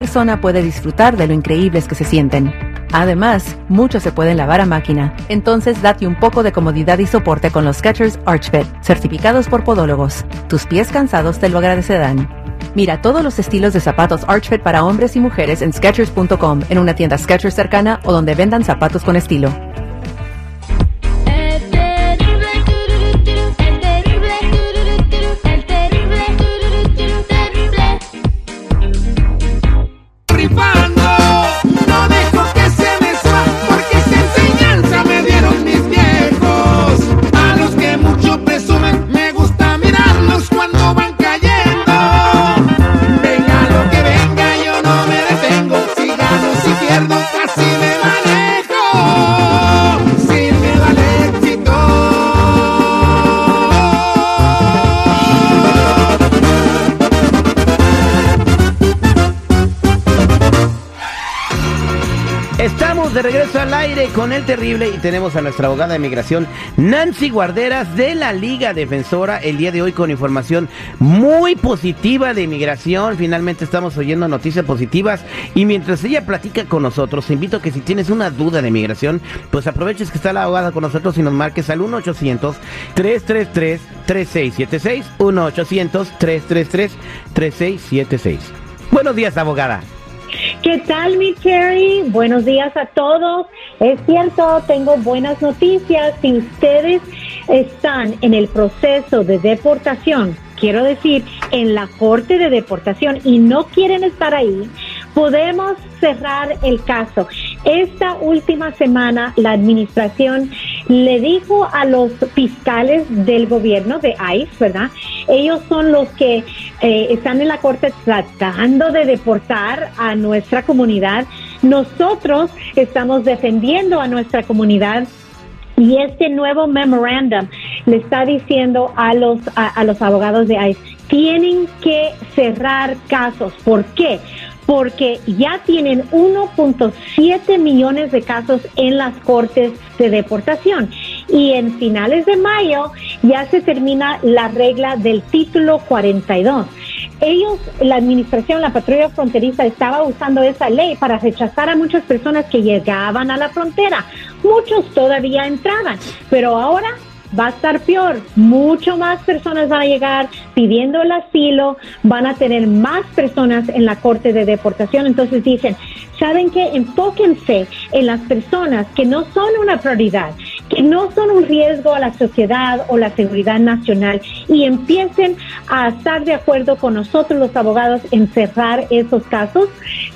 Persona puede disfrutar de lo increíbles que se sienten. Además, muchos se pueden lavar a máquina. Entonces, date un poco de comodidad y soporte con los Skechers Archfit, certificados por podólogos. Tus pies cansados te lo agradecerán. Mira todos los estilos de zapatos Archfit para hombres y mujeres en Skechers.com, en una tienda Skechers cercana o donde vendan zapatos con estilo. De regreso al aire con el terrible y tenemos a nuestra abogada de migración Nancy Guarderas de la Liga Defensora el día de hoy con información muy positiva de migración. Finalmente estamos oyendo noticias positivas y mientras ella platica con nosotros, te invito a que si tienes una duda de migración, pues aproveches que está la abogada con nosotros y nos marques al 1-800-333-3676. 1-800-333-3676. Buenos días, abogada. ¿Qué tal, mi Cherry? Buenos días a todos. Es cierto, tengo buenas noticias. Si ustedes están en el proceso de deportación, quiero decir, en la corte de deportación y no quieren estar ahí, podemos cerrar el caso. Esta última semana la administración le dijo a los fiscales del gobierno de ICE, ¿verdad? Ellos son los que eh, están en la corte tratando de deportar a nuestra comunidad. Nosotros estamos defendiendo a nuestra comunidad y este nuevo memorandum le está diciendo a los, a, a los abogados de ICE, tienen que cerrar casos. ¿Por qué? Porque ya tienen 1.7 millones de casos en las cortes de deportación. Y en finales de mayo ya se termina la regla del título 42 ellos, la administración, la patrulla fronteriza estaba usando esa ley para rechazar a muchas personas que llegaban a la frontera. Muchos todavía entraban, pero ahora va a estar peor. Mucho más personas van a llegar pidiendo el asilo, van a tener más personas en la corte de deportación. Entonces dicen, ¿saben qué? Enfóquense en las personas que no son una prioridad, que no son un riesgo a la sociedad o la seguridad nacional y empiecen a estar de acuerdo con nosotros los abogados en cerrar esos casos.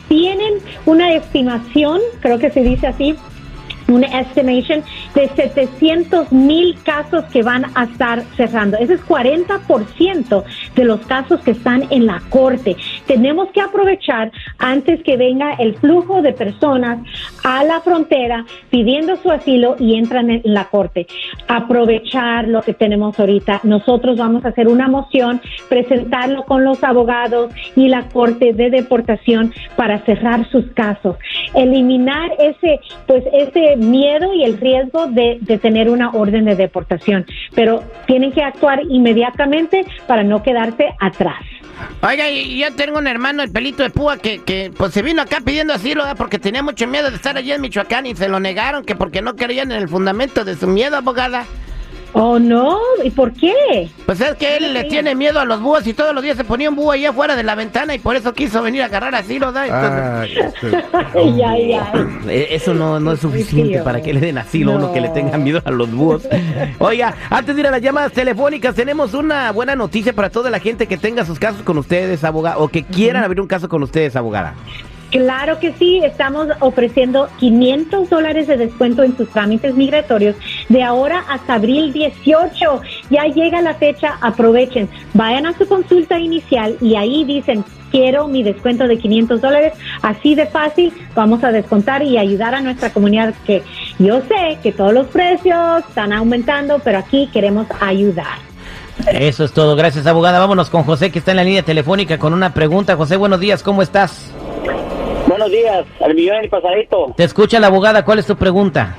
Tienen una estimación, creo que se dice así, una estimation de 700 mil casos que van a estar cerrando. Ese es 40% de los casos que están en la corte. Tenemos que aprovechar antes que venga el flujo de personas a la frontera pidiendo su asilo y entran en la corte. Aprovechar lo que tenemos ahorita. Nosotros vamos a hacer una moción, presentarlo con los abogados y la corte de deportación para cerrar sus casos. Eliminar ese, pues ese miedo y el riesgo de, de tener una orden de deportación. Pero tienen que actuar inmediatamente para no quedarse atrás. Oiga, y yo tengo un hermano, el pelito de púa, que, que pues se vino acá pidiendo asilo, porque tenía mucho miedo de estar allí en Michoacán y se lo negaron, que porque no creían en el fundamento de su miedo, abogada. Oh, no. ¿Y por qué? Pues es que él le tiene miedo a los búhos y todos los días se ponía un búho ahí afuera de la ventana y por eso quiso venir a agarrar asilo, ¿da? Entonces, Ay, ay, ay. eh, eso no, no es suficiente para que le den asilo a uno que le No. tenga miedo a los búhos. Oiga, antes de ir a las llamadas telefónicas, tenemos una buena noticia para toda la gente que tenga sus casos con ustedes, abogada, o que quieran abrir un caso con ustedes, abogada. Claro que sí, estamos ofreciendo 500 dólares de descuento en sus trámites migratorios de ahora hasta abril 18. Ya llega la fecha, aprovechen. Vayan a su consulta inicial y ahí dicen, quiero mi descuento de 500 dólares. Así de fácil, vamos a descontar y ayudar a nuestra comunidad que yo sé que todos los precios están aumentando, pero aquí queremos ayudar. Eso es todo, gracias abogada. Vámonos con José que está en la línea telefónica con una pregunta. José, buenos días, ¿cómo estás? Buenos días, al millón y pasadito. Te escucha la abogada, ¿cuál es tu pregunta?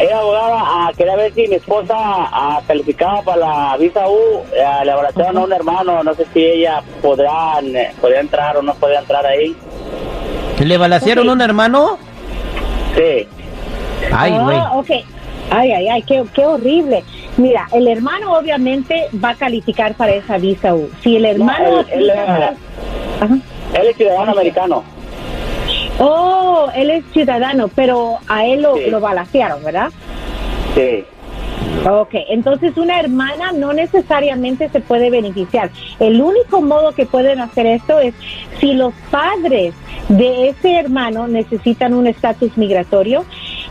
Era abogada, ah, quería ver si mi esposa ah, calificaba para la visa U, ah, le abrazaron a un hermano, no sé si ella podrá, eh, podría entrar o no podría entrar ahí. ¿Le balacearon un hermano? Sí, Ay, güey. Ah, ok. Ay, ay, ay, qué, qué horrible. Mira, el hermano obviamente va a calificar para esa visa U. Si el hermano... él- él, aplica para- eh, Ajá. él es ciudadano americano. Oh, él es ciudadano, pero a él lo, Sí. lo balacearon, ¿verdad? Sí. Ok, entonces una hermana no necesariamente se puede beneficiar. El único modo que pueden hacer esto es si los padres de ese hermano necesitan un estatus migratorio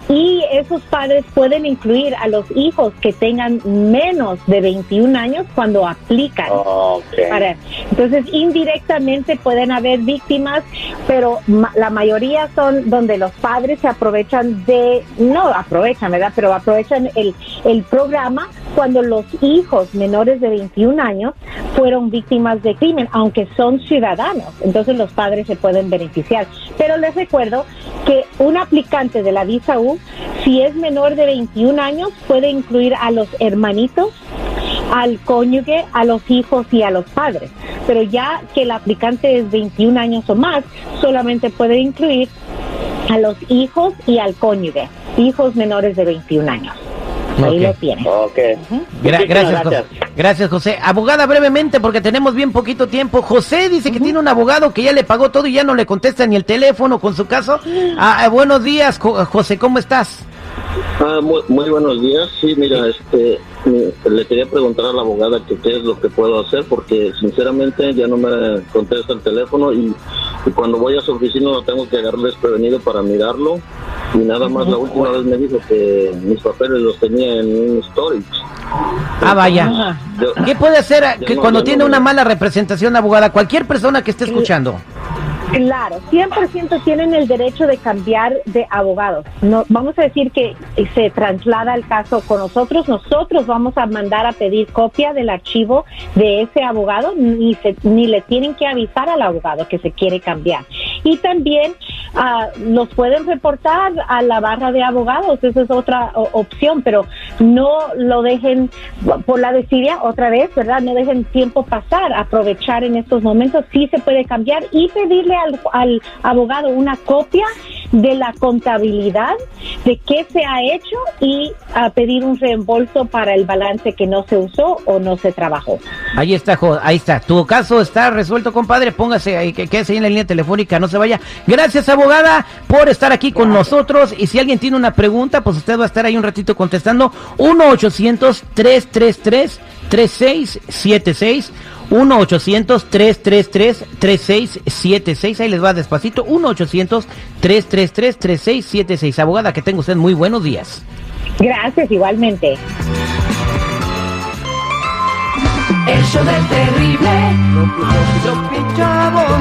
y esos padres pueden incluir a los hijos que tengan menos de 21 años cuando aplican. Ok. Para- entonces, indirectamente pueden haber víctimas, pero ma- la mayoría son donde los padres se aprovechan de, no aprovechan, ¿verdad? Pero aprovechan el, el programa cuando los hijos menores de 21 años fueron víctimas de crimen, aunque son ciudadanos. Entonces, los padres se pueden beneficiar. Pero les recuerdo que un aplicante de la visa U, si es menor de 21 años, puede incluir a los hermanitos al cónyuge, a los hijos y a los padres. Pero ya que el aplicante es 21 años o más, solamente puede incluir a los hijos y al cónyuge, hijos menores de 21 años. Ahí Ok. lo tienen. Ok. Gra- Muchísimas gracias, José. Gracias, José. Abogada, brevemente, porque tenemos bien poquito tiempo. José dice que tiene un abogado que ya le pagó todo y ya no le contesta ni el teléfono con su caso. Ah, ah, buenos días, Jo- José, ¿cómo estás? Ah, muy, muy buenos días. Sí, mira, este, le quería preguntar a la abogada que qué es lo que puedo hacer porque sinceramente ya no me contesta el teléfono y, y cuando voy a su oficina lo tengo que agarrar desprevenido para mirarlo y nada más la última vez me dijo que mis papeles los tenía en un storage. Ah, vaya. Yo- ¿Qué puede hacer que no, cuando no, tiene una mala representación, abogada? Cualquier persona que esté escuchando. Claro, 100% tienen el derecho de cambiar de abogado. No, vamos a decir que se traslada el caso con nosotros. Nosotros vamos a mandar a pedir copia del archivo de ese abogado, ni, se- ni le tienen que avisar al abogado que se quiere cambiar. Y también ah, los pueden reportar a la barra de abogados, esa es otra opción, pero no lo dejen por la desidia otra vez, ¿verdad? No dejen tiempo pasar, aprovechar en estos momentos, sí se puede cambiar y pedirle al, al abogado una copia de la contabilidad de qué se ha hecho y a pedir un reembolso para el balance que no se usó o no se trabajó. Ahí está, ahí está. Tu caso está resuelto, compadre. Póngase ahí, que quédese ahí en la línea telefónica, no se vaya. Gracias, abogada, por estar aquí con nosotros. Y si alguien tiene una pregunta, pues usted va a estar ahí un ratito contestando. 1-800-333-3676. 1-800-333-3676. Ahí les va despacito. 1-800-333-3676. Abogada, que tenga usted muy buenos días. Gracias, igualmente. El show del terrible.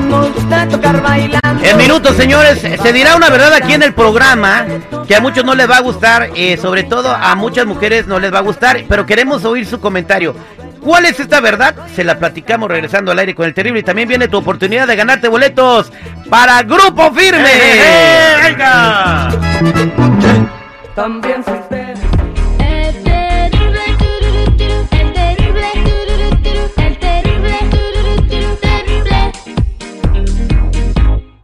Nos gusta tocar bailando. En minutos, señores, se dirá una verdad aquí en el programa que a muchos no les va a gustar, eh, sobre todo a muchas mujeres no les va a gustar, pero queremos oír su comentario. ¿Cuál es esta verdad? Se la platicamos regresando al aire con el terrible y también viene tu oportunidad de ganarte boletos para Grupo Firme. También si usted